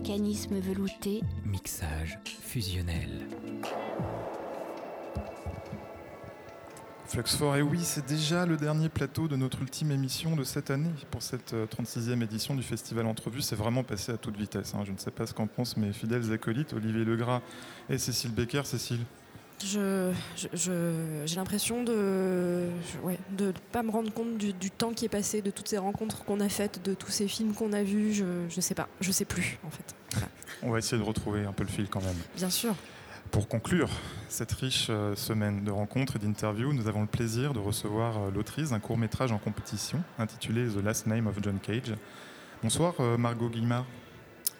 Mécanisme velouté, mixage fusionnel. Fluxfort, et oui, c'est déjà le dernier plateau de notre ultime émission de cette année pour cette euh, 36e édition du Festival Entrevue. C'est vraiment passé à toute vitesse. hein. Je ne sais pas ce qu'en pensent mes fidèles acolytes, Olivier Legras et Cécile Becker. Cécile Je, j'ai l'impression de je- ouais, de ne pas me rendre compte du, du temps qui est passé, de toutes ces rencontres qu'on a faites, de tous ces films qu'on a vus. Je ne sais pas, je sais plus en fait. Voilà. On va essayer de retrouver un peu le fil quand même. Bien sûr. Pour conclure cette riche euh, semaine de rencontres et d'interviews, nous avons le plaisir de recevoir euh, l'autrice d'un court-métrage en compétition intitulé The Last Name of John Cage. Bonsoir euh, Margot Guillemard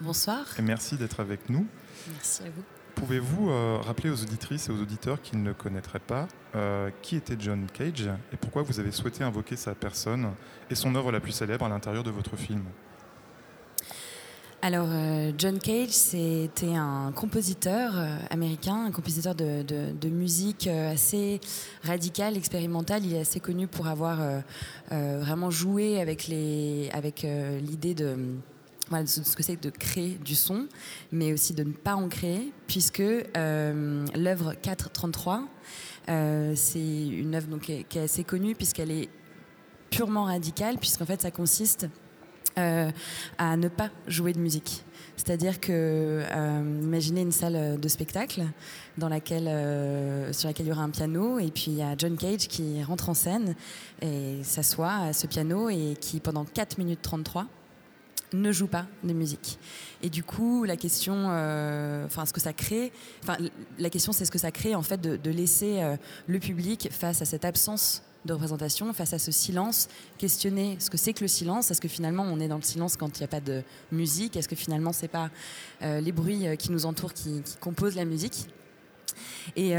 Bonsoir, et merci d'être avec nous. merci à vous. Pouvez-vous euh, rappeler aux auditrices et aux auditeurs qui ne le connaîtraient pas euh, qui était John Cage et pourquoi vous avez souhaité invoquer sa personne et son œuvre la plus célèbre à l'intérieur de votre film? Alors, euh, John Cage, c'était un compositeur américain, un compositeur de, musique assez radical, expérimental. Il est assez connu pour avoir vraiment joué avec les, avec l'idée de de ce que c'est de créer du son, mais aussi de ne pas en créer, puisque euh, l'œuvre 433, euh, c'est une œuvre donc, qui, est, assez connue, puisqu'elle est purement radicale, puisqu'en fait ça consiste euh, à ne pas jouer de musique. C'est-à-dire que, imaginez une salle de spectacle dans laquelle, sur laquelle il y aura un piano, et puis il y a John Cage qui rentre en scène et s'assoit à ce piano et qui, pendant 4 minutes 33, ne joue pas de musique. Et du coup, la question, euh, enfin, ce que ça crée, enfin, la question, c'est ce que ça crée en fait de, laisser euh, le public face à cette absence de représentation, face à ce silence, questionner ce que c'est que le silence. Est-ce que finalement on est dans le silence quand il n'y a pas de musique? Est-ce que finalement c'est pas euh, les bruits qui nous entourent qui, composent la musique? Et,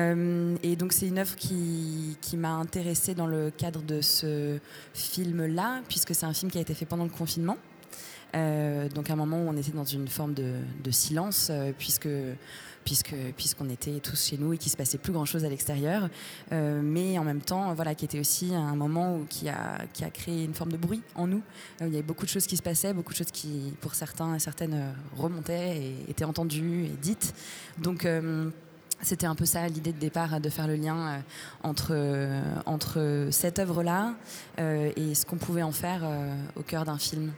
donc c'est une œuvre qui m'a intéressée dans le cadre de ce film-là, puisque c'est un film qui a été fait pendant le confinement. Euh, donc un moment où on était dans une forme de, silence, euh, puisque puisque puisqu'on était tous chez nous et qu'il se passait plus grand chose à l'extérieur, Euh, mais en même temps voilà qui était aussi un moment qui a qui a créé une forme de bruit en nous. Il y avait beaucoup de choses qui se passaient, beaucoup de choses qui pour certains et certaines remontaient et étaient entendues et dites. Donc c'était un peu ça l'idée de départ, de faire le lien entre, entre cette œuvre-là et ce qu'on pouvait en faire au cœur d'un film.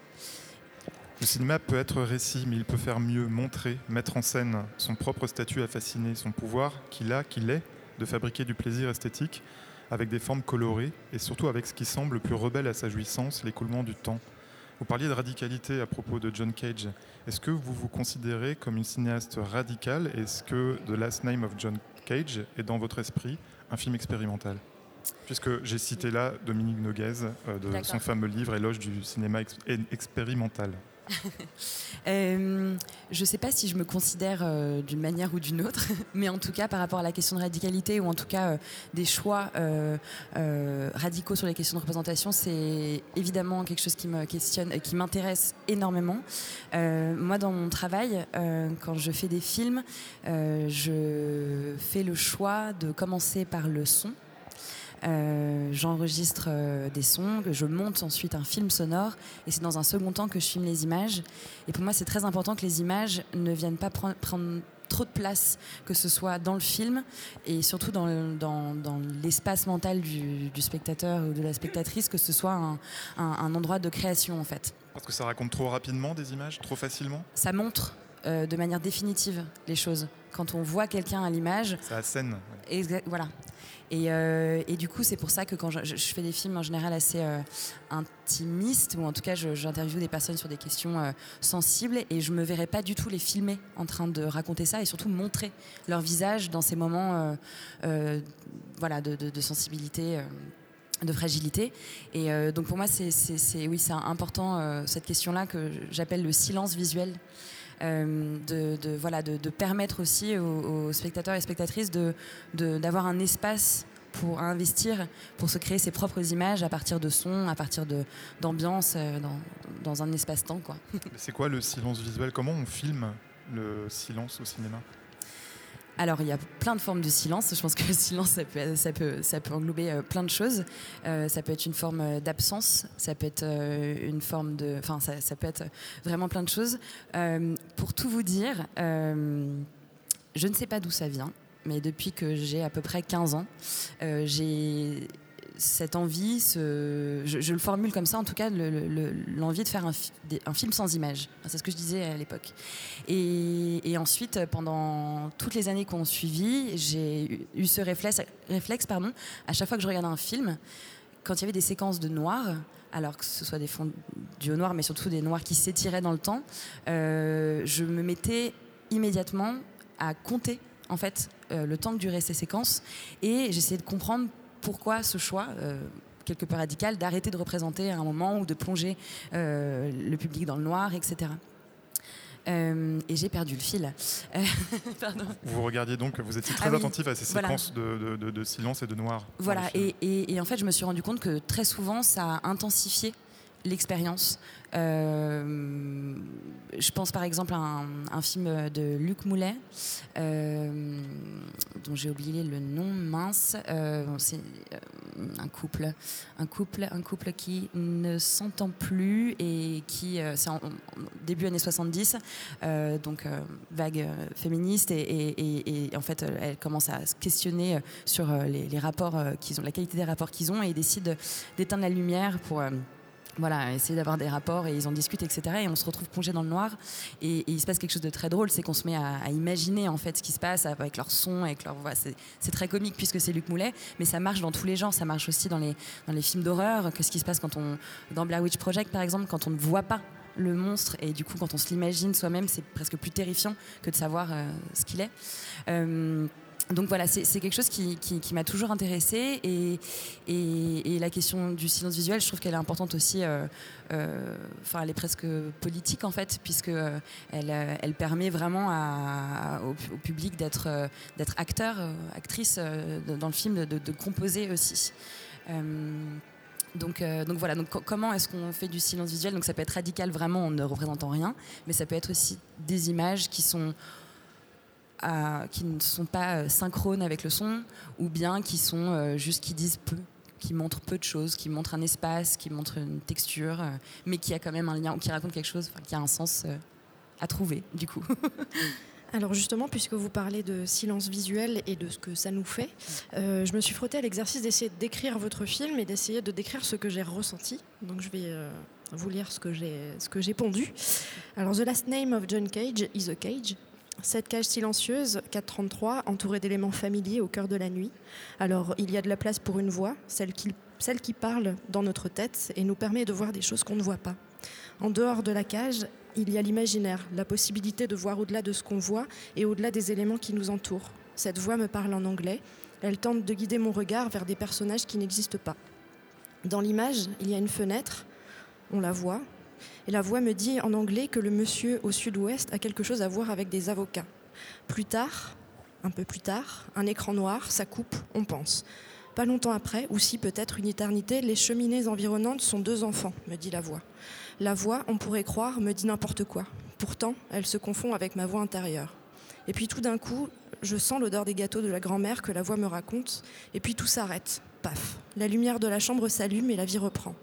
Le cinéma peut être récit, mais il peut faire mieux, montrer, mettre en scène son propre statut à fasciner, son pouvoir qu'il a, qu'il est, de fabriquer du plaisir esthétique avec des formes colorées et surtout avec ce qui semble le plus rebelle à sa jouissance, l'écoulement du temps. Vous parliez de radicalité à propos de John Cage. Est-ce que vous vous considérez comme une cinéaste radicale? Est-ce que The Last Name of John Cage est dans votre esprit un film expérimental? Puisque j'ai cité là Dominique Noguez euh, de son fameux livre Éloge du cinéma ex- expérimental. Euh, je ne sais pas si je me considère euh, d'une manière ou d'une autre, mais en tout cas par rapport à la question de radicalité ou en tout cas euh, des choix radicaux sur les questions de représentation, c'est évidemment quelque chose qui m'intéresse énormément. Moi, dans mon travail, quand je fais des films, je fais le choix de commencer par le son. Euh, J'enregistre euh, des sons, que je monte ensuite un film sonore, et c'est dans un second temps que je filme les images. Et pour moi, c'est très important que les images ne viennent pas prendre, prendre trop de place, que ce soit dans le film et surtout dans, le- dans, dans l'espace mental du, du spectateur ou de la spectatrice, que ce soit un, un- un endroit de création en fait. Parce que ça raconte trop rapidement des images, trop facilement? Ça montre euh, de manière définitive les choses. Quand on voit quelqu'un à l'image, Ça assène. Exa- voilà. Et, euh, et du coup, c'est pour ça que quand je, fais des films en général assez euh, intimistes, ou en tout cas, j'interviewe des personnes sur des questions euh, sensibles, et je me verrais pas du tout les filmer en train de raconter ça, et surtout montrer leur visage dans ces moments voilà, de, sensibilité. de fragilité et donc pour moi c'est oui important cette question là que j'appelle le silence visuel de, de- voilà, de, permettre aussi aux, spectateurs et spectatrices d'avoir un espace pour investir, pour se créer ses propres images à partir de sons, à partir d'ambiance, euh, dans, dans un espace-temps. C'est quoi le silence visuel? Comment on filme le silence au cinéma? Alors, il y a plein de formes de silence. Je pense que le silence, ça peut, englober euh, plein de choses. Euh, ça peut être une forme euh, d'absence, ça peut être une forme de. Enfin, ça, peut être vraiment plein de choses. pour tout vous dire, je ne sais pas d'où ça vient, mais depuis que j'ai à peu près 15 ans, j'ai cette envie, je, le formule comme ça, en tout cas, l'envie de faire un, film sans image. C'est ce que je disais à l'époque. Et, ensuite, pendant toutes les années qu'on suivit, j'ai eu ce réflexe, à chaque fois que je regardais un film, quand il y avait des séquences de noir, alors que ce soit des fonds du noir, mais surtout des noirs qui s'étiraient dans le temps, euh, je me mettais immédiatement à compter en fait euh, le temps que duraient ces séquences et j'essayais de comprendre pourquoi ce choix euh, quelque peu radical d'arrêter de représenter à un moment ou de plonger euh, le public dans le noir, etc. Euh, et j'ai perdu le fil. Vous regardiez donc, vous étiez très ah attentif à ces séquences de, silence et de noir. Voilà, et, et, en fait, je me suis rendu compte que très souvent, ça a intensifié l'expérience. Euh, je pense par exemple à un, film de Luc Moulet, euh, dont j'ai oublié le nom mince. Euh, c'est un couple, un couple, un couple qui ne s'entend plus et qui, c'est en, début années 70, donc vague féministe et, en fait elle commence à se questionner sur les, rapports qu'ils ont, la qualité des rapports qu'ils ont et ils décident d'éteindre la lumière pour voilà, essayer d'avoir des rapports et ils en discutent, etc. Et on se retrouve plongé dans le noir. Et, il se passe quelque chose de très drôle, c'est qu'on se met à, imaginer en fait ce qui se passe avec leur son, avec leur voix. C'est très comique puisque c'est Luc Moulet, mais ça marche dans tous les genres. Ça marche aussi dans les, dans les films d'horreur. Qu'est-ce qui se passe quand on, dans Blair Witch Project par exemple, quand on ne voit pas le monstre et du coup quand on se l'imagine soi-même, c'est presque plus terrifiant que de savoir euh, ce qu'il est. Euh, donc voilà, c'est quelque chose qui, m'a toujours intéressée et, la question du silence visuel, je trouve qu'elle est importante aussi. Euh, euh, enfin, elle est presque politique en fait, puisque euh, elle, permet vraiment au, public d'être d'être acteur, actrice dans le film, de, composer aussi. Donc, donc, voilà, donc comment est-ce qu'on fait du silence visuel? Donc ça peut être radical vraiment en ne représentant rien, mais ça peut être aussi des images qui sont qui ne sont pas euh, synchrones avec le son, ou bien qui sont euh, juste qui disent peu, qui montrent peu de choses, qui montrent un espace, qui montrent une texture, euh, mais qui a quand même un lien, qui raconte quelque chose, qui a un sens à trouver, du coup. Alors justement, puisque vous parlez de silence visuel et de ce que ça nous fait, je me suis frottée à l'exercice d'essayer de décrire votre film et d'essayer de décrire ce que j'ai ressenti. Donc je vais vous lire ce que j'ai pondu. Alors The Last Name of John Cage is a Cage. Cette cage silencieuse, 433, entourée d'éléments familiers au cœur de la nuit. Alors, il y a de la place pour une voix, celle qui, celle qui parle dans notre tête et nous permet de voir des choses qu'on ne voit pas. En dehors de la cage, il y a l'imaginaire, la possibilité de voir au-delà de ce qu'on voit et au-delà des éléments qui nous entourent. Cette voix me parle en anglais. Elle tente de guider mon regard vers des personnages qui n'existent pas. Dans l'image, il y a une fenêtre, on la voit, et la voix me dit en anglais que le monsieur au sud-ouest a quelque chose à voir avec des avocats. Plus tard, un peu plus tard, un écran noir, ça coupe, on pense. Pas longtemps après, ou si peut-être une éternité, les cheminées environnantes sont deux enfants, me dit la voix. La voix, on pourrait croire, me dit n'importe quoi. Pourtant, elle se confond avec ma voix intérieure. Et puis tout d'un coup, je sens l'odeur des gâteaux de la grand-mère que la voix me raconte, et puis tout s'arrête. Paf. La lumière de la chambre s'allume et la vie reprend.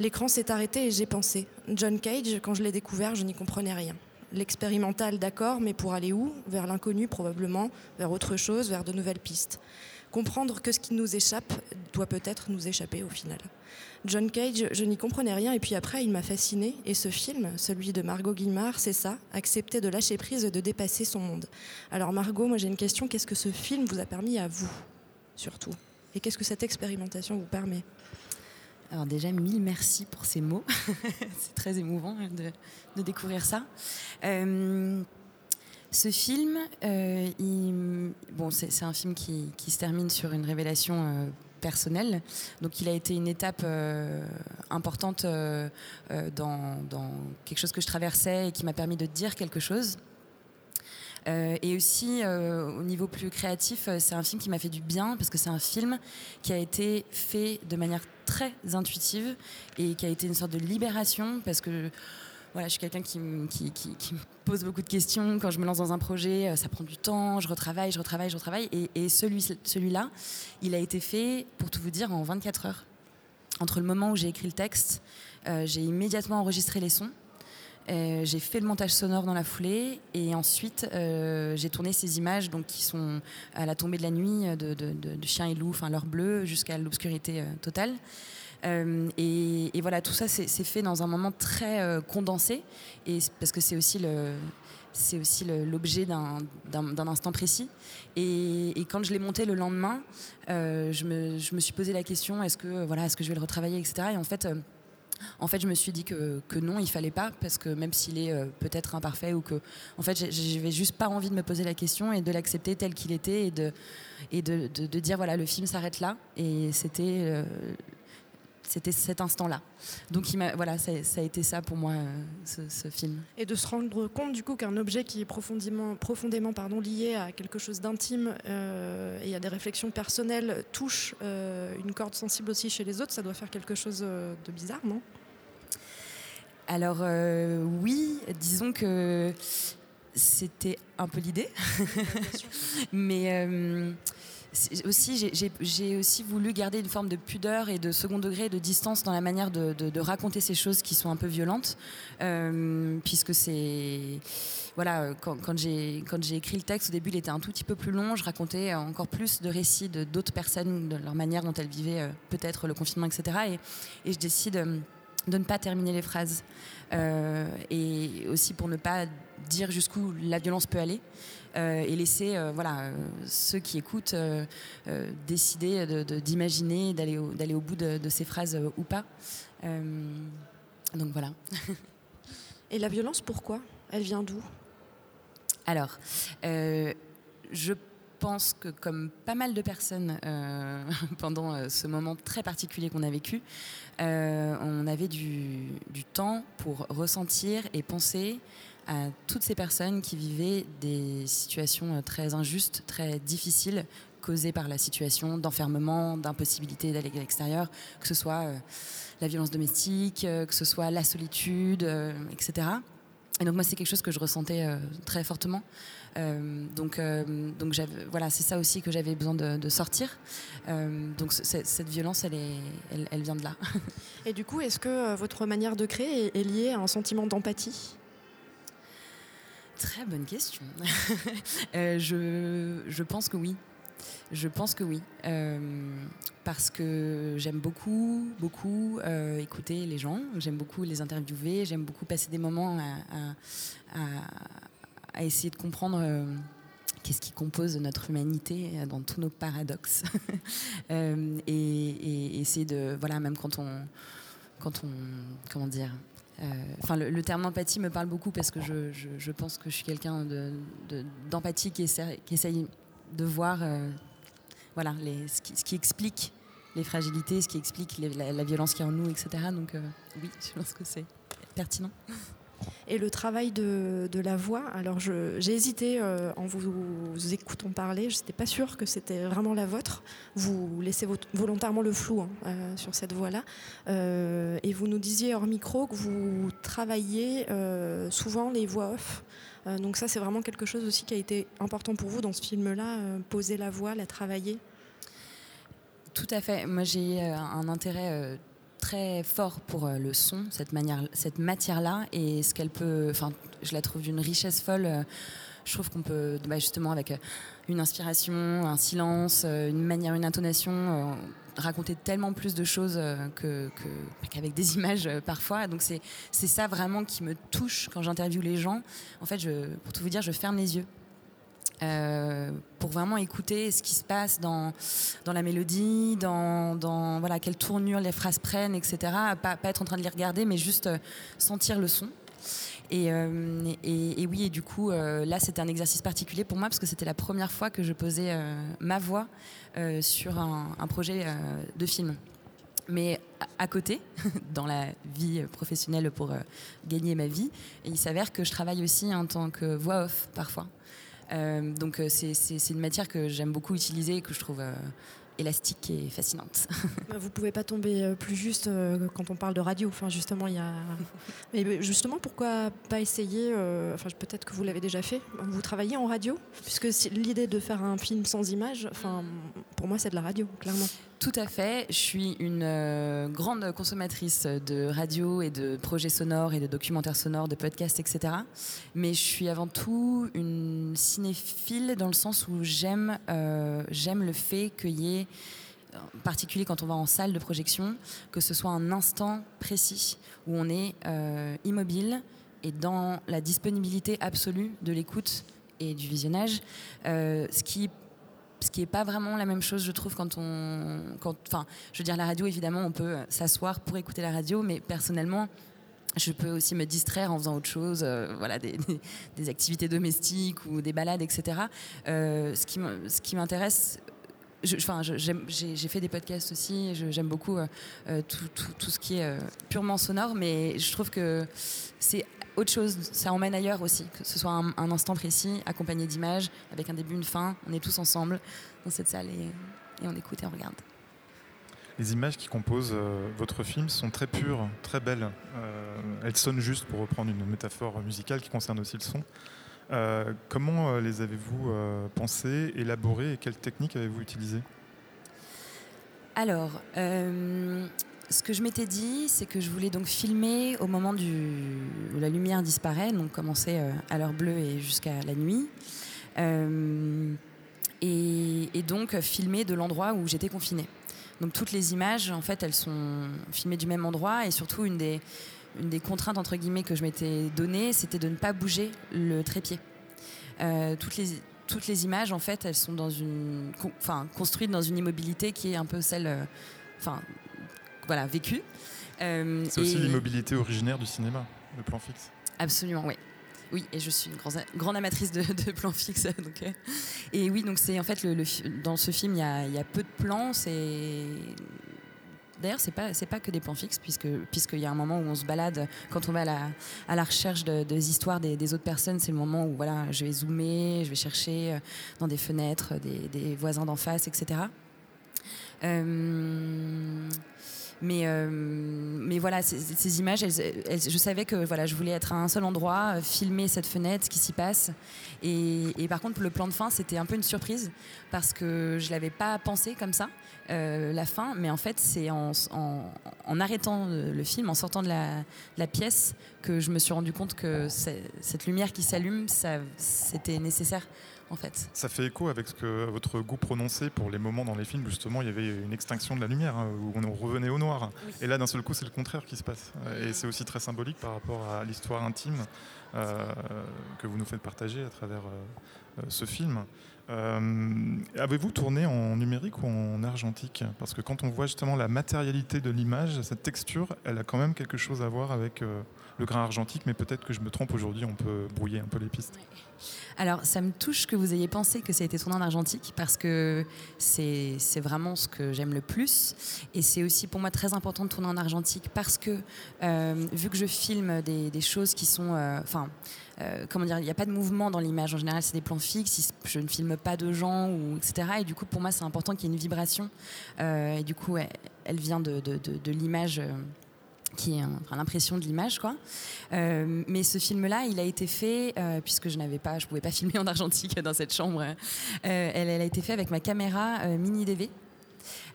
L'écran s'est arrêté et j'ai pensé. John Cage, quand je l'ai découvert, je n'y comprenais rien. L'expérimental, d'accord, mais pour aller où? Vers l'inconnu probablement, vers autre chose, vers de nouvelles pistes. Comprendre que ce qui nous échappe doit peut-être nous échapper au final. John Cage, je n'y comprenais rien et puis après il m'a fasciné et ce film, celui de Margot Guimard, c'est ça, accepter de lâcher prise et de dépasser son monde. Alors Margot, moi j'ai une question, qu'est-ce que ce film vous a permis à vous surtout? Et qu'est-ce que cette expérimentation vous permet? Alors déjà, mille merci pour ces mots. c'est très émouvant de, découvrir ça. Euh, ce film, euh, bon, c'est un film qui, se termine sur une révélation euh, personnelle. Donc il a été une étape importante dans, quelque chose que je traversais et qui m'a permis de dire quelque chose. Et aussi, au niveau plus créatif, c'est un film qui m'a fait du bien parce que c'est un film qui a été fait de manière très intuitive et qui a été une sorte de libération parce que voilà, je suis quelqu'un qui, me- pose beaucoup de questions. Quand je me lance dans un projet, euh, ça prend du temps, je retravaille, je retravaille, je retravaille. Et, et celui, celui-là, il a été fait, pour tout vous dire, en 24 heures. Entre le moment où j'ai écrit le texte, euh, j'ai immédiatement enregistré les sons. Euh, j'ai fait le montage sonore dans la foulée et ensuite euh, j'ai tourné ces images donc, qui sont à la tombée de la nuit de, de- de- chiens et loups, enfin leur bleu jusqu'à l'obscurité euh, totale. Euh, et, voilà, tout ça c'est fait dans un moment très euh, condensé et parce que c'est aussi le c'est aussi l'objet d'un instant précis. Et, et quand je l'ai monté le lendemain, euh, je, me, je me suis posé la question est-ce que voilà, est-ce que je vais le retravailler, etc. Et en fait. En fait, je me suis dit que, non, il fallait pas, parce que même s'il est euh, peut-être imparfait ou que, en fait, j'avais juste pas envie de me poser la question et de l'accepter tel qu'il était et de dire voilà, le film s'arrête là. Et c'était euh, c'était cet instant-là. Donc, il voilà, ça, ça a été ça pour moi, euh, ce, ce film. Et de se rendre compte du coup qu'un objet qui est profondément, profondément pardon, lié à quelque chose d'intime euh, et à des réflexions personnelles touche euh, une corde sensible aussi chez les autres, ça doit faire quelque chose de bizarre, non? Alors oui, disons que c'était un peu l'idée, mais aussi j'ai- aussi voulu garder une forme de pudeur et de second degré, de distance dans la manière de, raconter ces choses qui sont un peu violentes, euh, puisque c'est voilà quand, quand j'ai écrit le texte au début il était un tout petit peu plus long, je racontais encore plus de récits d'autres personnes, de leur manière dont elles vivaient euh, peut-être le confinement, etc. Et, je décide euh, de ne pas terminer les phrases. Et aussi pour ne pas dire jusqu'où la violence peut aller et laisser euh, voilà, euh, ceux qui écoutent euh, euh, décider de- de- d'imaginer, d'aller au, d'aller au bout de, de ces phrases euh, ou pas. Euh, donc voilà. Et la violence, pourquoi? Elle vient d'où? Alors, euh, je pense que comme pas mal de personnes euh, pendant euh, ce moment très particulier qu'on a vécu, euh, on avait du, du temps pour ressentir et penser à toutes ces personnes qui vivaient des situations euh, très injustes, très difficiles, causées par la situation d'enfermement, d'impossibilité d'aller à l'extérieur, que ce soit euh, la violence domestique, euh, que ce soit la solitude, etc. Et donc moi, c'est quelque chose que je ressentais très fortement. Donc, voilà, c'est ça aussi que j'avais besoin de, sortir. Donc ce- cette violence, elle, vient de là. Et du coup, est-ce que votre manière de créer est liée à un sentiment d'empathie? Très bonne question. Euh, je, je pense que oui. Je pense que oui. Euh, parce que j'aime beaucoup, beaucoup euh, écouter les gens. J'aime beaucoup les interviewer. J'aime beaucoup passer des moments à, à- essayer de comprendre qu'est-ce qui compose notre humanité dans tous nos paradoxes. Et, et essayer de. Voilà, même quand on. Quand on comment dire Enfin, le, terme empathie me parle beaucoup parce que je, je- pense que je suis quelqu'un de- de- d'empathie qui, essaye de voir euh, voilà, les, ce, qui, explique les fragilités, ce qui explique la, la violence qu'il y a en nous, etc. Donc, euh, oui, je pense que c'est pertinent. Et le travail de, la voix, alors j'ai hésité euh, en vous, écoutant parler, je n'étais pas sûre que c'était vraiment la vôtre. Vous laissez vo- volontairement le flou hein, euh, sur cette voix-là. Euh, et vous nous disiez hors micro que vous travaillez souvent les voix off. Donc ça, c'est vraiment quelque chose aussi qui a été important pour vous dans ce film-là, poser la voix, la travailler? Tout à fait. Moi, j'ai un intérêt très fort pour euh, le son, cette, manière, cette matière-là, et ce qu'elle peut. Enfin, je la trouve d'une richesse folle. Euh, Je trouve qu'on peut, bah, justement, avec euh, une inspiration, un silence, une manière, une intonation, raconter tellement plus de choses que- que- qu'avec des images parfois. Donc, c'est c'est ça vraiment qui me touche quand j'interviewe les gens. En fait, pour tout vous dire, je ferme les yeux. Euh, pour vraiment écouter ce qui se passe dans, dans la mélodie, dans, dans voilà, quelle tournure les phrases prennent, etc. Pas, être en train de les regarder, mais juste euh, sentir le son. Et, euh, et- et oui, et du coup, là, c'était un exercice particulier pour moi parce que c'était la première fois que je posais ma voix sur un, projet de film. Mais à, côté, dans la vie professionnelle pour gagner ma vie, il s'avère que je travaille aussi en tant que voix off parfois. Euh, donc euh, c'est une matière que j'aime beaucoup utiliser et que je trouve euh, élastique et fascinante. Vous pouvez pas tomber plus juste quand on parle de radio. Enfin, justement, il y a. Mais justement, pourquoi pas essayer Enfin, peut-être que vous l'avez déjà fait. Vous travaillez en radio, puisque l'idée de faire un film sans image, enfin, pour moi, c'est de la radio, clairement. Tout à fait. Je suis une grande consommatrice de radio et de projets sonores et de documentaires sonores, de podcasts, etc. Mais je suis avant tout une cinéphile dans le sens où j'aime j'aime le fait qu'il y ait en particulier quand on va en salle de projection, que ce soit un instant précis où on est euh, immobile et dans la disponibilité absolue de l'écoute et du visionnage, euh, ce qui ce qui n'est pas vraiment la même chose, je trouve, quand on, quand, enfin, je veux dire, la radio, évidemment, on peut s'asseoir pour écouter la radio, mais personnellement, je peux aussi me distraire en faisant autre chose, euh, voilà, des, des, activités domestiques ou des balades, etc. ce qui m'intéresse enfin, j'ai fait des podcasts aussi. J'aime beaucoup euh, euh, tout, tout, tout, ce qui est euh, purement sonore, mais je trouve que c'est autre chose. Ça emmène ailleurs aussi, que ce soit un, instant précis, accompagné d'images, avec un début, une fin. On est tous ensemble dans cette salle et, et on écoute et on regarde. Les images qui composent votre film sont très pures, très belles. elles sonnent juste, pour reprendre une métaphore musicale qui concerne aussi le son. Euh, comment euh, les avez-vous euh, pensés, élaborés et quelles techniques avez-vous utilisées? Alors, ce que je m'étais dit, c'est que je voulais donc filmer au moment où la lumière disparaît, donc commencer à l'heure bleue et jusqu'à la nuit. Et, et, donc filmer de l'endroit où j'étais confinée. Donc toutes les images, en fait, elles sont filmées du même endroit et surtout une des, contraintes entre guillemets que je m'étais donnée, c'était de ne pas bouger le trépied. Euh, toutes les toutes les images, en fait, elles sont dans une, enfin, construites dans une immobilité qui est un peu celle, euh, enfin, voilà, vécue. Euh, c'est aussi l'immobilité originaire du cinéma, le plan fixe. Absolument, oui. Oui, et je suis une grande, grande amatrice de, de plans fixes. Donc, et oui, donc c'est en fait le, dans ce film, il y a, il y a peu de plans. C'est D'ailleurs, c'est pas c'est pas que des plans fixes puisque puisqu'il y a un moment où on se balade quand on va à la, à la recherche de, des histoires des, des, autres personnes. C'est le moment où voilà, je vais zoomer, je vais chercher euh, dans des fenêtres des, des voisins d'en face, etc. Euh, mais, euh, mais voilà, ces, images, je savais que voilà, je voulais être à un seul endroit, filmer cette fenêtre, ce qui s'y passe. Et, par contre, le plan de fin, c'était un peu une surprise parce que je l'avais pas pensé comme ça. Euh, la fin, mais en fait, c'est en, en, arrêtant le film, en sortant de la, la, pièce, que je me suis rendu compte que cette lumière qui s'allume, c'était nécessaire. En fait. Ça fait écho avec ce que votre goût prononcé pour les moments dans les films, justement, il y avait une extinction de la lumière, hein, où on revenait au noir. Et là, d'un seul coup, c'est le contraire qui se passe. Et c'est aussi très symbolique par rapport à l'histoire intime euh, que vous nous faites partager à travers euh, ce film. Euh, avez-vous tourné en numérique ou en argentique Parce que quand on voit justement la matérialité de l'image, cette texture, elle a quand même quelque chose à voir avec euh, le grain argentique, mais peut-être que je me trompe aujourd'hui, on peut brouiller un peu les pistes. Alors, ça me touche que vous ayez pensé que ça a été tourné en argentique, parce que c'est vraiment ce que j'aime le plus. Et c'est aussi pour moi très important de tourner en argentique, parce que euh, vu que je filme des, des choses qui sont... Enfin euh, comment dire, il n'y a pas de mouvement dans l'image. En général, c'est des plans fixes. Je ne filme pas de gens, ou, etc. Et du coup, pour moi, c'est important qu'il y ait une vibration. Euh, et du coup, elle, vient de, l'image. Euh, qui est l'impression de l'image quoi. mais ce film-là, il a été fait puisque je n'avais pas, je pouvais pas filmer en argentique dans cette chambre. elle, elle, a été fait avec ma caméra mini DV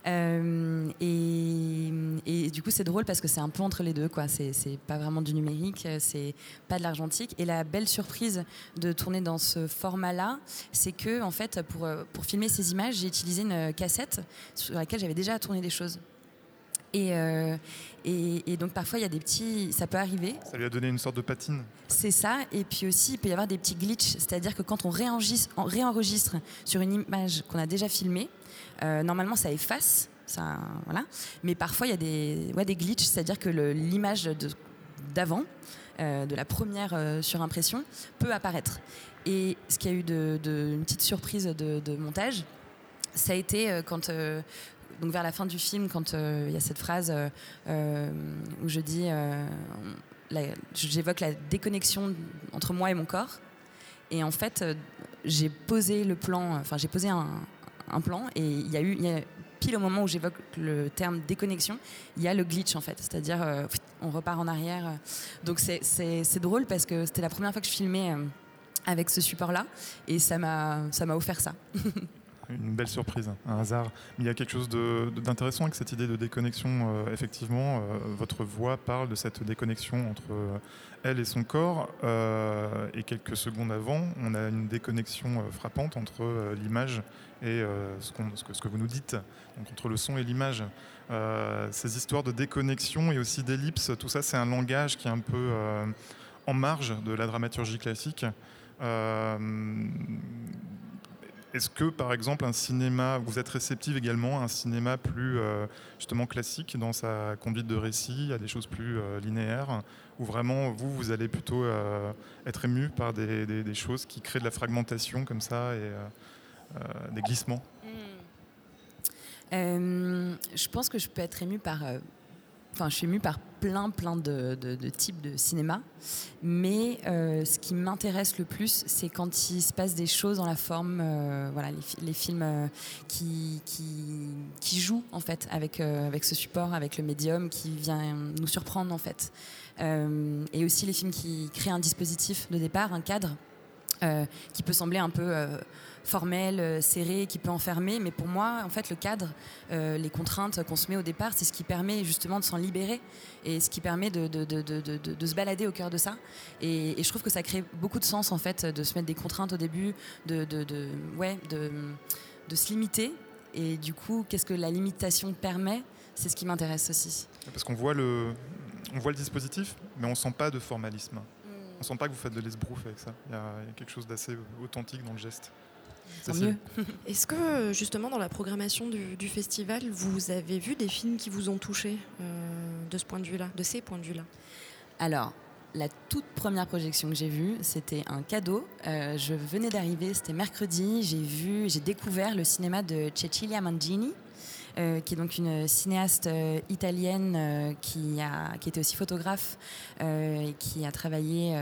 euh, et, du coup, c'est drôle parce que c'est un peu entre les deux. quoi. C'est pas vraiment du numérique, c'est pas de l'argentique. Et la belle surprise de tourner dans ce format-là, c'est que, en fait, pour, pour filmer ces images, j'ai utilisé une cassette sur laquelle j'avais déjà tourné des choses. Et, euh, et, donc parfois il y a des petits, ça peut arriver. Ça lui a donné une sorte de patine. C'est ça. Et puis aussi il peut y avoir des petits glitches, c'est-à-dire que quand on réenregistre, on réenregistre sur une image qu'on a déjà filmée, euh, normalement, ça efface. Ça, voilà. Mais parfois, il y a des, ouais, des glitches, c'est-à-dire que l'image d'avant, euh, de la première euh, surimpression, peut apparaître. Et ce qui a eu de, une petite surprise de, montage, ça a été quand, donc vers la fin du film, quand il y a cette phrase où je dis, j'évoque la déconnexion entre moi et mon corps. Et en fait, j'ai posé le plan, enfin j'ai posé un, un plan et il y a eu, pile au moment où j'évoque le terme déconnexion, il y a le glitch en fait, c'est-à-dire euh, on repart en arrière. Donc c'est drôle parce que c'était la première fois que je filmais euh, avec ce support-là et ça m'a offert ça. une belle surprise, un hasard. Mais il y a quelque chose d'intéressant avec cette idée de déconnexion. Euh, effectivement, euh, votre voix parle de cette déconnexion entre euh, elle et son corps. et quelques secondes avant, on a une déconnexion frappante entre l'image et ce, que, vous nous dites, donc entre le son et l'image. ces histoires de déconnexion et aussi d'ellipse, tout ça, c'est un langage qui est un peu en marge de la dramaturgie classique. Est-ce que, par exemple, un cinéma, vous êtes réceptive également à un cinéma plus euh, justement classique dans sa conduite de récit, à des choses plus euh, linéaires, ou vraiment vous, vous allez plutôt euh, être ému par des, choses qui créent de la fragmentation comme ça et des glissements? Hmm. Je pense que je peux être ému par Je suis émue par plein, plein de, types de cinéma. Mais euh, ce qui m'intéresse le plus, c'est quand il se passe des choses dans la forme, euh, voilà, les, films euh, qui, qui, jouent en fait avec, avec ce support, avec le médium, qui vient nous surprendre en fait. et aussi les films qui créent un dispositif de départ, un cadre, qui peut sembler un peu formel, euh, serré, qui peut enfermer. Mais pour moi, en fait, le cadre, euh, les contraintes qu'on se met au départ, c'est ce qui permet justement de s'en libérer et ce qui permet de, se balader au cœur de ça. Et, je trouve que ça crée beaucoup de sens, en fait, de se mettre des contraintes au début, de, ouais, de, se limiter. Et du coup, qu'est-ce que la limitation permet? C'est ce qui m'intéresse aussi. Parce qu'on voit le, on voit le dispositif, mais on sent pas de formalisme. On sent pas que vous faites de l'esbrouf avec ça. Il y, a quelque chose d'assez authentique dans le geste. Est-ce que justement dans la programmation du, festival, vous avez vu des films qui vous ont touché euh, de ce point de vue-là, de ces points de vue-là? Alors, la toute première projection que j'ai vue, c'était un cadeau. Euh, je venais d'arriver, c'était mercredi. J'ai vu, j'ai découvert le cinéma de Cecilia Mangini. Euh, qui est donc une cinéaste italienne qui, a, qui était aussi photographe et qui a travaillé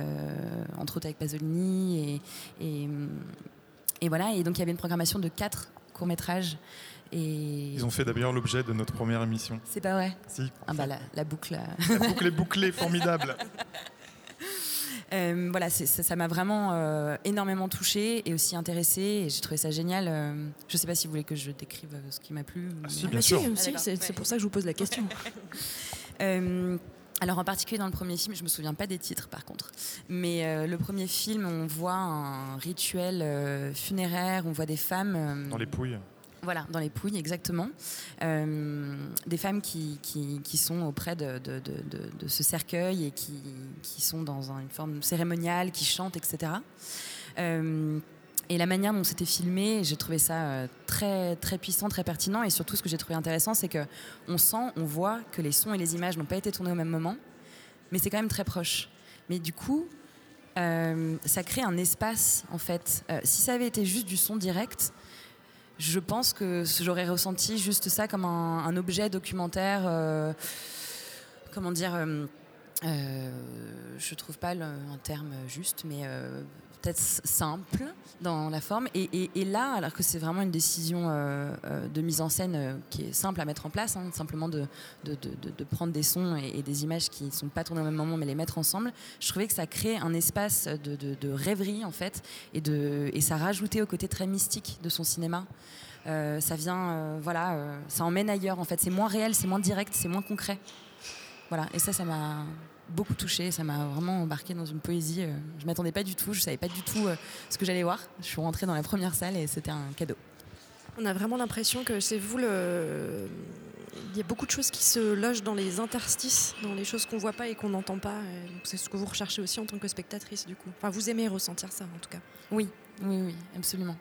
entre autres avec Pasolini et, et et voilà, et donc il y avait une programmation de quatre courts-métrages. Et... Ils ont fait d'ailleurs l'objet de notre première émission. C'est pas vrai? Si. Ah bah la, boucle. La boucle est bouclée, formidable. Euh, voilà, ça m'a vraiment euh, énormément touchée et aussi intéressée. Et j'ai trouvé ça génial. Euh, je ne sais pas si vous voulez que je décrive ce qui m'a plu. Ah, si, bien sûr. Ah, c'est pour ça que je vous pose la question. Alors en particulier dans le premier film, je me souviens pas des titres par contre, mais euh, le premier film, on voit un rituel euh, funéraire, on voit des femmes euh, dans les pouilles. Voilà, dans les pouilles, exactement. des femmes qui, qui, sont auprès de, de, de, ce cercueil et qui, qui, sont dans une forme cérémoniale, qui chantent, etc. Et la manière dont c'était filmé, j'ai trouvé ça euh, très, très puissant, très pertinent. Et surtout, ce que j'ai trouvé intéressant, c'est que on sent, on voit que les sons et les images n'ont pas été tournés au même moment, mais c'est quand même très proche. Mais du coup, euh, ça crée un espace, en fait. Euh, si ça avait été juste du son direct, je pense que j'aurais ressenti juste ça comme un, objet documentaire. comment dire Je trouve pas un terme juste, mais peut-être simple dans la forme. Et, là, alors que c'est vraiment une décision euh, euh, de mise en scène euh, qui est simple à mettre en place, hein, simplement de, prendre des sons et, des images qui ne sont pas tournées au même moment, mais les mettre ensemble, je trouvais que ça crée un espace de, rêverie, en fait, et ça rajoutait au côté très mystique de son cinéma. ça vient, voilà, ça emmène ailleurs, en fait. C'est moins réel, c'est moins direct, c'est moins concret. Voilà, et ça, ça m'a beaucoup touché, ça m'a vraiment embarqué dans une poésie. Euh, je m'attendais pas du tout, je savais pas du tout euh, ce que j'allais voir. Je suis rentrée dans la première salle et c'était un cadeau. On a vraiment l'impression que c'est vous le. Il y a beaucoup de choses qui se logent dans les interstices, dans les choses qu'on voit pas et qu'on n'entend pas. C'est ce que vous recherchez aussi en tant que spectatrice, du coup. Enfin, vous aimez ressentir ça, en tout cas. Oui, oui, oui, absolument.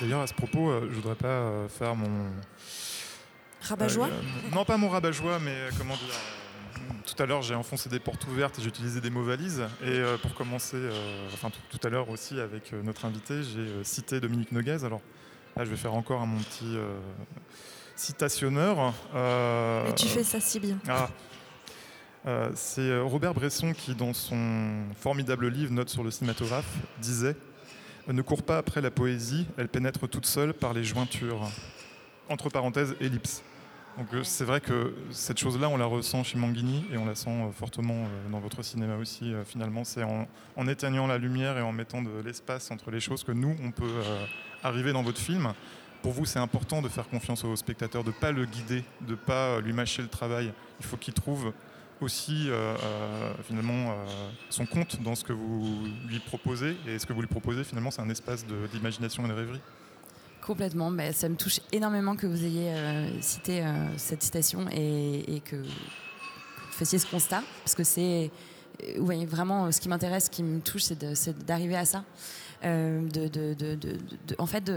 D'ailleurs, à ce propos, euh, je voudrais pas faire mon rabat-joie. non, pas mon rabat-joie, mais comment dire tout à l'heure, j'ai enfoncé des portes ouvertes et j'ai utilisé des mots valises. Et euh, pour commencer, euh, enfin tout, à l'heure aussi avec euh, notre invité, j'ai cité Dominique Noguez. Alors là, je vais faire encore un mon petit citationneur. Mais tu fais ça si bien. Ah. C'est Robert Bresson qui, dans son formidable livre Notes sur le cinématographe, disait Ne cours pas après la poésie, elle pénètre toute seule par les jointures. entre parenthèses, ellipse. Donc euh, c'est vrai que cette chose-là, on la ressent chez Manguini et on la sent euh, fortement euh, dans votre cinéma aussi. finalement, c'est en, en éteignant la lumière et en mettant de l'espace entre les choses que nous, on peut euh, arriver dans votre film. Pour vous, c'est important de faire confiance au spectateur, de ne pas le guider, de ne pas lui mâcher le travail. Il faut qu'il trouve aussi euh, euh, finalement son compte dans ce que vous lui proposez. Et ce que vous lui proposez, finalement, c'est un espace de- d'imagination et de rêverie. Complètement, ça me touche énormément que vous ayez euh, cité euh, cette citation et, que vous fassiez ce constat, parce que c'est euh, vraiment ce qui m'intéresse, ce qui me touche, c'est d'arriver à ça. En fait,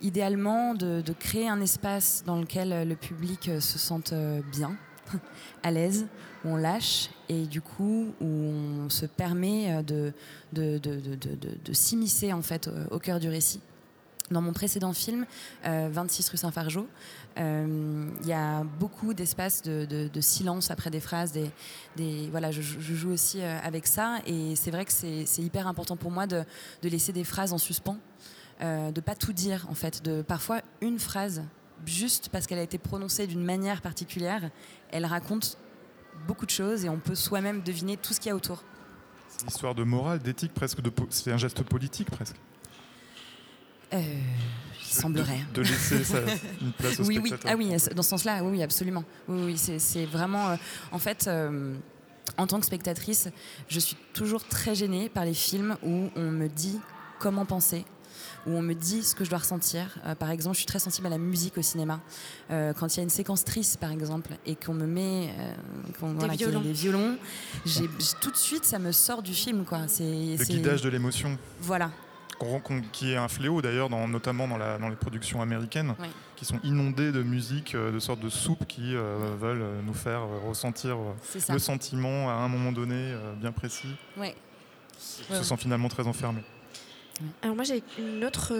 idéalement, de, créer un espace dans lequel le public se sente bien, à l'aise, où on lâche et du coup où on se permet de, s'immiscer en fait au cœur du récit. Dans mon précédent film, euh, 26 rue Saint-Fargeau, euh, il y a beaucoup d'espace de, silence après des phrases. Des, voilà, je, joue aussi euh, avec ça et c'est vrai que c'est hyper important pour moi de, laisser des phrases en suspens, euh, de pas tout dire en fait, de parfois une phrase juste parce qu'elle a été prononcée d'une manière particulière, elle raconte beaucoup de choses et on peut soi-même deviner tout ce qu'il y a autour. C'est une histoire de morale, d'éthique, presque. C'est un geste politique, presque. Euh, il semblerait. De, de laisser sa- une place au oui, oui. Ah oui, dans ce sens-là, oui, oui, absolument. Oui, oui, c'est, c'est vraiment. euh, en fait, euh, en tant que spectatrice, je suis toujours très gênée par les films où on me dit comment penser où on me dit ce que je dois ressentir. Euh, par exemple, je suis très sensible à la musique au cinéma. Euh, quand il y a une séquence triste, par exemple, et qu'on me met euh, qu'on- voilà, violons. des violons, tout de suite, ça me sort du film. Quoi. C'est, Le c'est- guidage de l'émotion, Voilà. Qu'on- qu'on- qui est un fléau d'ailleurs, dans- notamment dans, la- dans les productions américaines, Oui. qui sont inondées de musique, euh, de sortes de soupes qui euh, veulent euh, nous faire ressentir le sentiment à un moment donné euh, bien précis. Ouais. se sent finalement très enfermé. Alors moi j'ai une autre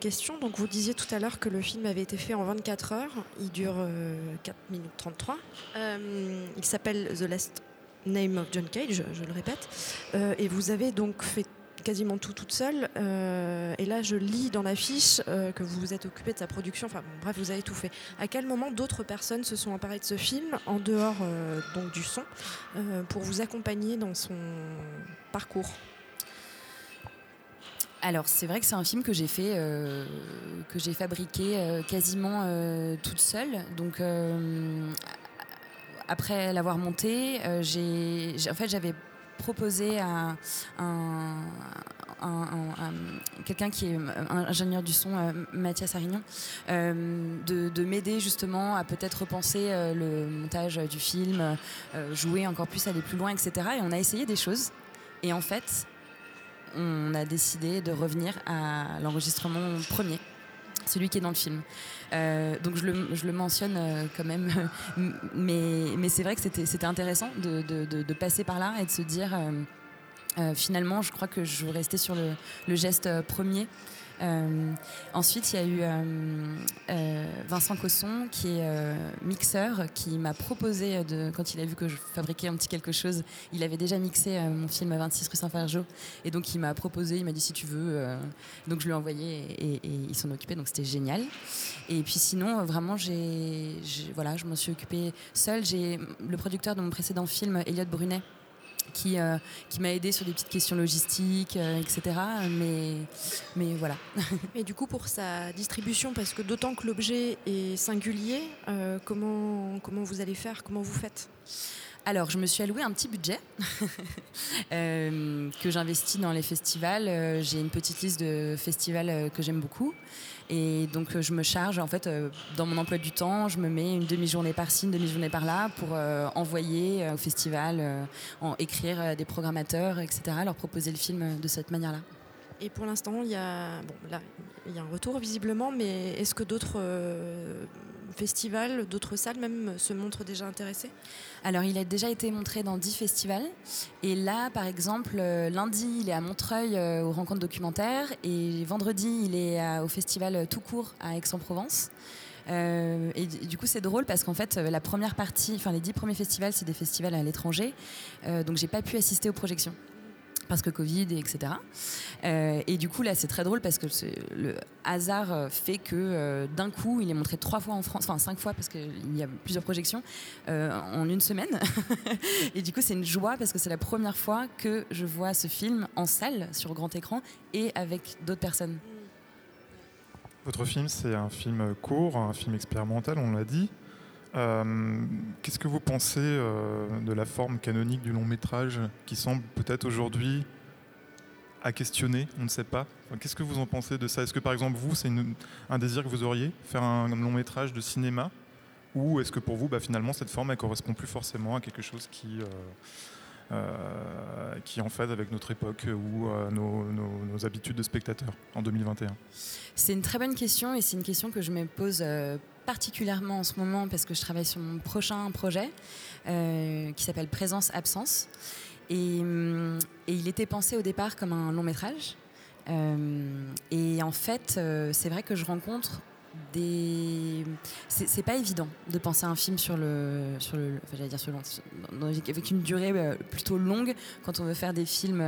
question. Donc vous disiez tout à l'heure que le film avait été fait en 24 heures. Il dure euh, 4 minutes 33. Euh, il s'appelle The Last Name of John Cage, je, je le répète. Euh, et vous avez donc fait quasiment tout toute seule. Euh, et là je lis dans l'affiche euh, que vous vous êtes occupé de sa production. Enfin bref, vous avez tout fait. À quel moment d'autres personnes se sont emparées de ce film en dehors euh, donc du son pour vous accompagner dans son parcours? Alors c'est vrai que c'est un film que j'ai fait, que j'ai fabriqué quasiment toute seule. Donc après l'avoir monté, j'ai- en fait j'avais proposé à un, un- un- un- quelqu'un qui est ingénieur du son, euh, Mathias Arignon, euh, de, de m'aider justement à peut-être repenser euh, le montage du film, jouer encore plus, aller plus loin, etc. Et on a essayé des choses. Et en fait, on a décidé de revenir à l'enregistrement premier, celui qui est dans le film. Euh, donc je le, mentionne euh, quand même, mais, c'est vrai que c'était intéressant de, passer par là et de se dire, euh, finalement, je crois que je veux rester sur le, geste premier. Euh, ensuite, il y a eu euh, euh, Vincent Cosson, qui est mixeur, qui m'a proposé, de, quand il a vu que je fabriquais un petit quelque chose, il avait déjà mixé mon film 26 rue Saint-Fargeau. Et donc, il m'a proposé, il m'a dit si tu veux. donc, je lui ai envoyé et, et- et il s'en occupait, donc c'était génial. Et puis, sinon, vraiment, j'ai- voilà, je m'en suis occupée seule. J'ai le producteur de mon précédent film, Elliot Brunet, qui, euh, qui m'a aidé sur des petites questions logistiques, euh, etc. Mais, mais voilà. Et du coup, pour sa distribution, parce que d'autant que l'objet est singulier, euh, comment, comment vous allez faire? Comment vous faites? Alors, je me suis alloué un petit budget que j'investis dans les festivals. J'ai une petite liste de festivals que j'aime beaucoup. Et donc, euh, je me charge, en fait, euh, dans mon emploi du temps, je me mets une demi-journée par-ci, une demi-journée par-là pour euh, envoyer au festival, écrire à des programmateurs, etc., leur proposer le film de cette manière-là. Et pour l'instant, il y a bon là, il y a un retour visiblement, mais est-ce que d'autres festivals, d'autres salles même se montrent déjà intéressés Alors, il a déjà été montré dans 10 festivals. Et là, par exemple, euh, lundi, il est à Montreuil euh, aux rencontres documentaires. Et vendredi, il est au festival euh, tout court à Aix-en-Provence. Et du coup, c'est drôle parce qu'en fait, la première partie, enfin, les 10 premiers festivals, c'est des festivals à l'étranger. Euh, donc, j'ai pas pu assister aux projections. Parce que Covid, et etc. Euh, et du coup, là, c'est très drôle parce que le hasard euh, fait que euh, d'un coup, il est montré trois fois en France, enfin cinq fois parce qu'il y a plusieurs projections en une semaine. et du coup, c'est une joie parce que c'est la première fois que je vois ce film en salle, sur grand écran, et avec d'autres personnes. Votre film, c'est un film court, un film expérimental, on l'a dit. Qu'est-ce que vous pensez de la forme canonique du long métrage qui semble peut-être aujourd'hui à questionner, on ne sait pas. Qu'est-ce que vous en pensez de ça? Est-ce que par exemple vous, c'est un désir que vous auriez, faire un long métrage de cinéma? Ou est-ce que pour vous, bah, finalement, cette forme, elle correspond plus forcément à quelque chose qui, euh, euh, qui en phase avec notre époque ou euh, nos, habitudes de spectateurs en 2021 C'est une très bonne question et c'est une question que je me pose particulièrement en ce moment parce que je travaille sur mon prochain projet qui s'appelle Présence-Absence. Hum, et, il était pensé au départ comme un long métrage. Euh, et en fait, euh, c'est vrai que je rencontre des. C'est pas évident de penser un film sur le. Sur le j'allais dire sur le, avec une durée euh, plutôt longue quand on veut faire des films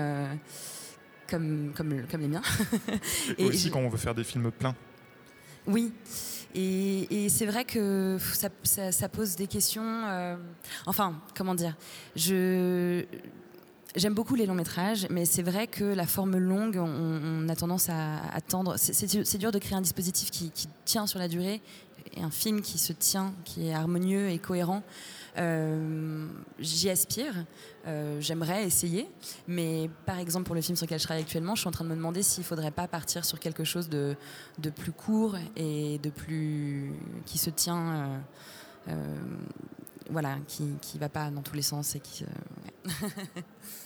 comme, comme, comme les miens. et, aussi quand on veut faire des films pleins. Oui. Et, c'est vrai que ça, ça, pose des questions. enfin, comment dire? Je J'aime beaucoup les longs métrages, mais c'est vrai que la forme longue, on, a tendance à attendre. C'est dur de créer un dispositif qui, tient sur la durée et un film qui se tient, qui est harmonieux et cohérent. Euh, j'y aspire, euh, j'aimerais essayer, mais par exemple pour le film sur lequel je travaille actuellement, je suis en train de me demander s'il ne faudrait pas partir sur quelque chose de, plus court et de plus qui se tient, euh, voilà, qui ne va pas dans tous les sens et qui.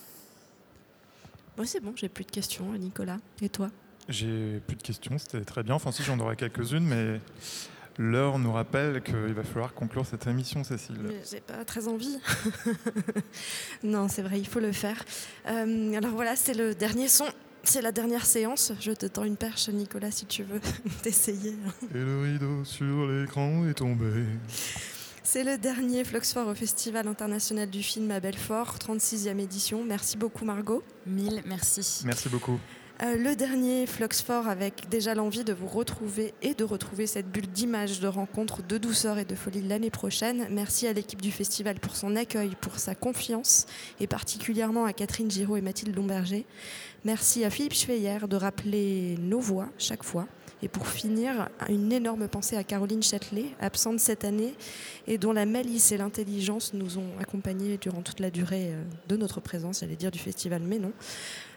C'est bon, j'ai plus de questions, Nicolas. Et toi? J'ai plus de questions, c'était très bien. Enfin, si j'en aurais quelques-unes, mais l'heure nous rappelle qu'il va falloir conclure cette émission, Cécile. J'ai pas très envie. non, c'est vrai, il faut le faire. Euh, alors voilà, c'est le dernier son. C'est la dernière séance. Je te tends une perche, Nicolas, si tu veux t'essayer. Et le rideau sur l'écran est tombé. C'est le dernier Fluxfort au Festival international du film à Belfort, 36e édition. Merci beaucoup Margot. Mille merci. Merci beaucoup. Euh, le dernier Fluxfort avec déjà l'envie de vous retrouver et de retrouver cette bulle d'images, de rencontres, de douceur et de folie l'année prochaine. Merci à l'équipe du festival pour son accueil, pour sa confiance et particulièrement à Catherine Giraud et Mathilde Lomberger. Merci à Philippe Schweyer de rappeler nos voix chaque fois. Et pour finir, une énorme pensée à Caroline Châtelet, absente cette année, et dont la malice et l'intelligence nous ont accompagnés durant toute la durée euh, de notre présence, j'allais dire du festival, mais non.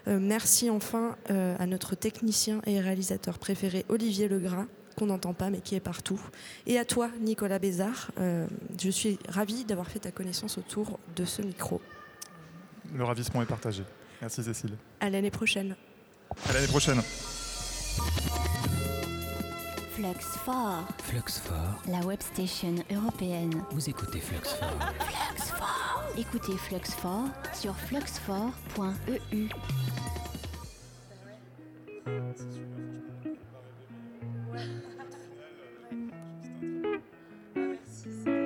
Euh, merci enfin euh, à notre technicien et réalisateur préféré, Olivier Legras, qu'on n'entend pas mais qui est partout. Et à toi, Nicolas Bézard. je suis ravie d'avoir fait ta connaissance autour de ce micro. Le ravissement est partagé. Merci Cécile. À l'année prochaine. À l'année prochaine. Flux4. Flux4. La web station européenne. Vous écoutez Flux4. Flux4. Écoutez Flux4 sur flux4.eu. thank